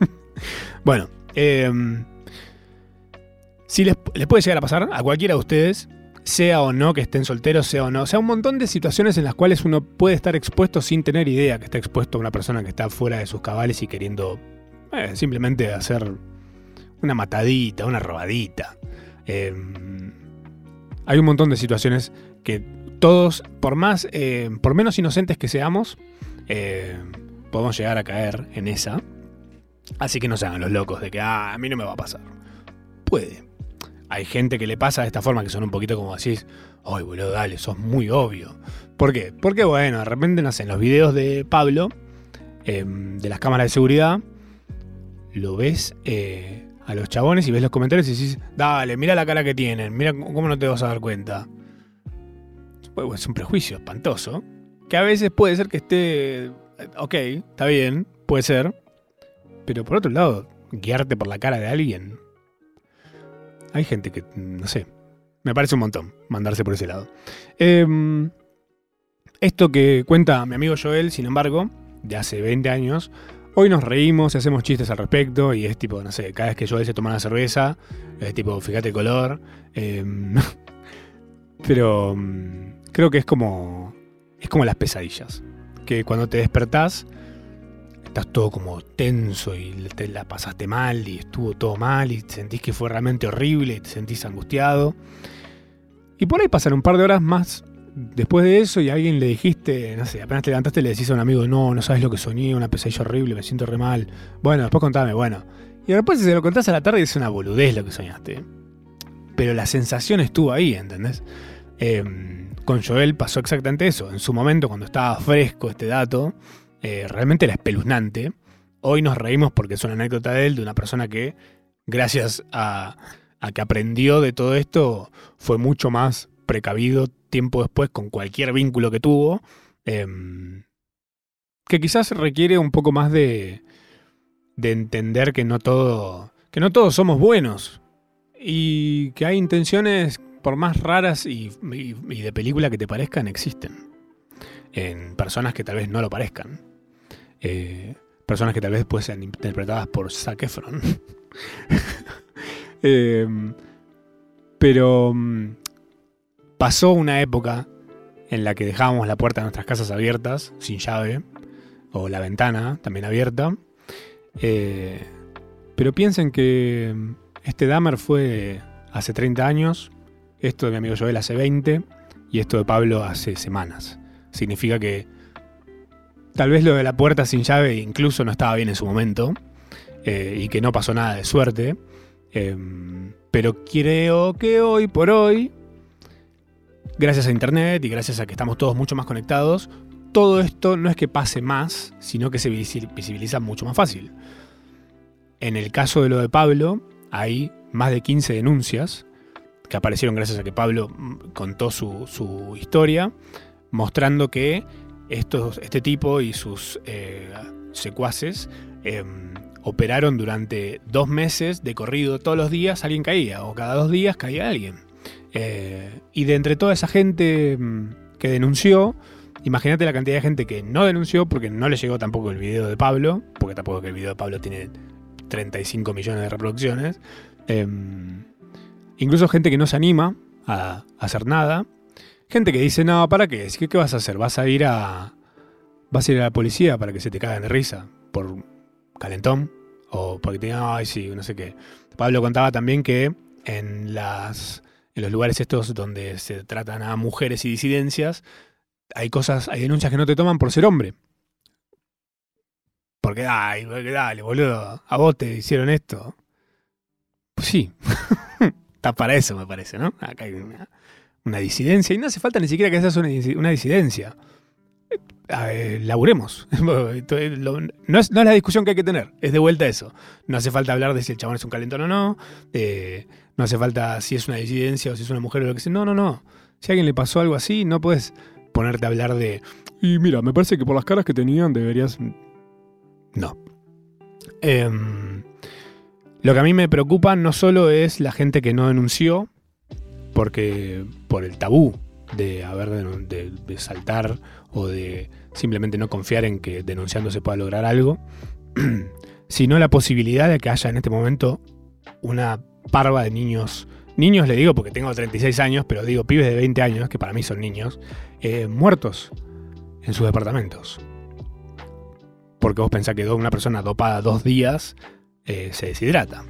bueno, eh, si les puede llegar a pasar a cualquiera de ustedes, sea o no que estén solteros, sea o no. O sea, un montón de situaciones en las cuales uno puede estar expuesto sin tener idea que está expuesto a una persona que está fuera de sus cabales y queriendo eh, simplemente hacer una matadita, una robadita. Eh, hay un montón de situaciones que todos, por más, eh, por menos inocentes que seamos, eh, podemos llegar a caer en esa. Así que no se hagan los locos de que, ah, a mí no me va a pasar. Puede. Hay gente que le pasa de esta forma que son un poquito como decís, ay, boludo, dale, sos muy obvio. ¿Por qué? Porque, bueno, de repente, no sé, en los videos de Pablo, eh, de las cámaras de seguridad, lo ves eh, a los chabones y ves los comentarios y decís, dale, mira la cara que tienen, mira cómo no te vas a dar cuenta. Es un prejuicio espantoso, que a veces puede ser que esté, ok, está bien, puede ser, pero por otro lado, guiarte por la cara de alguien. Hay gente que, no sé, me parece un montón mandarse por ese lado. Em, esto que cuenta mi amigo Joel, sin embargo, de hace 20 años, hoy nos reímos y hacemos chistes al respecto y es tipo, no sé, cada vez que Joel se toma una cerveza, es tipo, fíjate el color. Em, pero mm, creo que es como, es como las pesadillas, que cuando te despertás estás todo como tenso y la pasaste mal y estuvo todo mal y sentís que fue realmente horrible y te sentís angustiado. Y por ahí pasan un par de horas más después de eso y a alguien le dijiste, no sé, apenas te levantaste le decís a un amigo, no, no sabes lo que soñé, una pesadilla horrible, me siento re mal. Bueno, después contame, bueno. Y después si se lo contás a la tarde es una boludez lo que soñaste. Pero la sensación estuvo ahí, ¿entendés? Em, con Joel pasó exactamente eso. En su momento, cuando estaba fresco este dato, eh, realmente era espeluznante. Hoy nos reímos porque es una anécdota de él, de una persona que, gracias a, que aprendió de todo esto, fue mucho más precavido tiempo después con cualquier vínculo que tuvo, em, que quizás requiere un poco más de, de entender que no todo, que no todos somos buenos y que hay intenciones por más raras y de película que te parezcan existen en personas que tal vez no lo parezcan. Eh, personas que tal vez pueden ser interpretadas por Zac Efron. Eh, pero mm, pasó una época en la que dejábamos la puerta de nuestras casas abiertas, sin llave, o la ventana también abierta. Eh, pero piensen que mm, este Dahmer fue hace 30 años, esto de mi amigo Joel hace 20 y esto de Pablo hace semanas. Significa que Tal vez lo de la puerta sin llave incluso no estaba bien en su momento eh, y que no pasó nada de suerte. Em, pero creo que hoy por hoy, gracias a Internet y gracias a que estamos todos mucho más conectados, todo esto no es que pase más, sino que se visibiliza mucho más fácil. En el caso de lo de Pablo, hay más de 15 denuncias que aparecieron gracias a que Pablo mm, contó su, su historia, mostrando que este tipo y sus eh, secuaces em, operaron durante dos meses de corrido todos los días, alguien caía, o cada dos días caía alguien. Eh, y de entre toda esa gente em, que denunció, imagínate la cantidad de gente que no denunció porque no le llegó tampoco el video de Pablo, porque tampoco que el video de Pablo tiene 35 millones de reproducciones. Em, incluso gente que no se anima a hacer nada Gente que dice, no, ¿para qué? ¿Qué, ¿Qué vas a hacer? ¿Vas a ir a. ¿Vas a ir a la policía para que se te caigan de risa? ¿Por calentón? O porque te digan, ay, sí, no sé qué. Pablo contaba también que en las. En los lugares estos donde se tratan a mujeres y disidencias, hay cosas, hay denuncias que no te toman por ser hombre. Porque, ay, dale, boludo, a vos te hicieron esto. Pues sí, está para eso, me parece, ¿no? Acá hay una, una disidencia, y no hace falta ni siquiera que seas una, una disidencia. Laburemos. no, es, no, es, la discusión que hay que tener, es de vuelta eso. No hace falta hablar de si el chabón es un calentón o no, no hace falta si es una disidencia o si es una mujer o lo que sea. No, no, no. Si a alguien le pasó algo así, no puedes ponerte a hablar de. Y mira, me parece que por las caras que tenían deberías. No. Em, lo que a mí me preocupa no solo es la gente que no denunció, porque por el tabú de haber de, saltar o de simplemente no confiar en que denunciando se pueda lograr algo, sino la posibilidad de que haya en este momento una parva de niños, niños le digo porque tengo 36 años, pero digo pibes de 20 años, que para mí son niños, eh, muertos en sus departamentos. Porque vos pensás que una persona dopada dos días eh, se deshidrata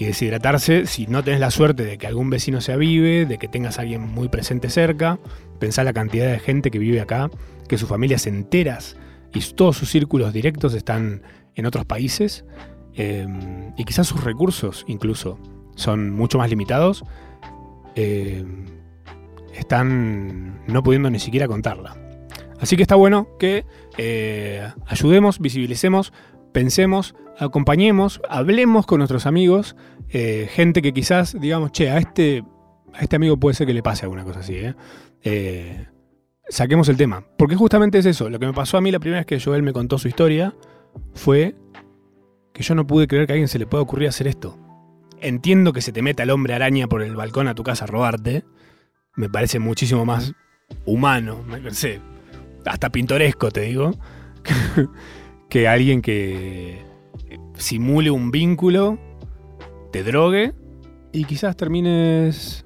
y deshidratarse si no tenés la suerte de que algún vecino se avive, de que tengas a alguien muy presente cerca. Pensá la cantidad de gente que vive acá, que sus familias enteras y todos sus círculos directos están en otros países em, y quizás sus recursos incluso son mucho más limitados. Em, están no pudiendo ni siquiera contarla. Así que está bueno que eh, ayudemos, visibilicemos pensemos, acompañemos, hablemos con nuestros amigos, eh, gente que quizás digamos, che, a este, a este amigo puede ser que le pase alguna cosa así, ¿eh? Eh, saquemos el tema. Porque justamente es eso. Lo que me pasó a mí la primera vez que Joel me contó su historia fue que yo no pude creer que a alguien se le pueda ocurrir hacer esto. Entiendo que se te meta el hombre araña por el balcón a tu casa a robarte. Me parece muchísimo más humano, me sé, hasta pintoresco, te digo, que alguien que simule un vínculo, te drogue y quizás termines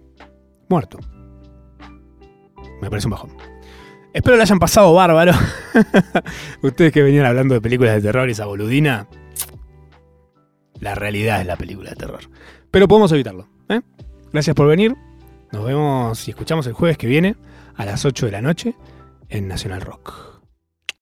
muerto. Me parece un bajón. Espero lo hayan pasado bárbaro. Ustedes que venían hablando de películas de terror y esa boludina. La realidad es la película de terror. Pero podemos evitarlo. ¿eh? Gracias por venir. Nos vemos y escuchamos el jueves que viene a las 8 de la noche en Nacional Rock.